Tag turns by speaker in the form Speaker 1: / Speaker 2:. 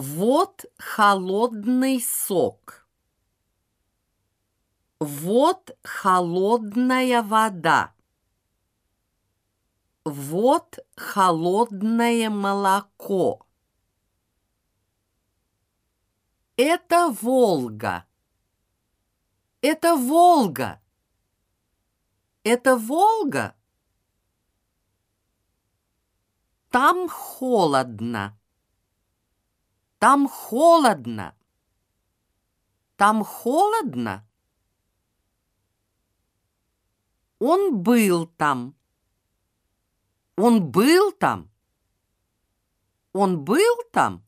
Speaker 1: Вот холодный сок. Вот холодная вода. Вот холодное молоко. Это Волга. Это Волга. Это Волга? Там холодно. Там холодно. Там холодно? Он был там. Он был там? Он был там?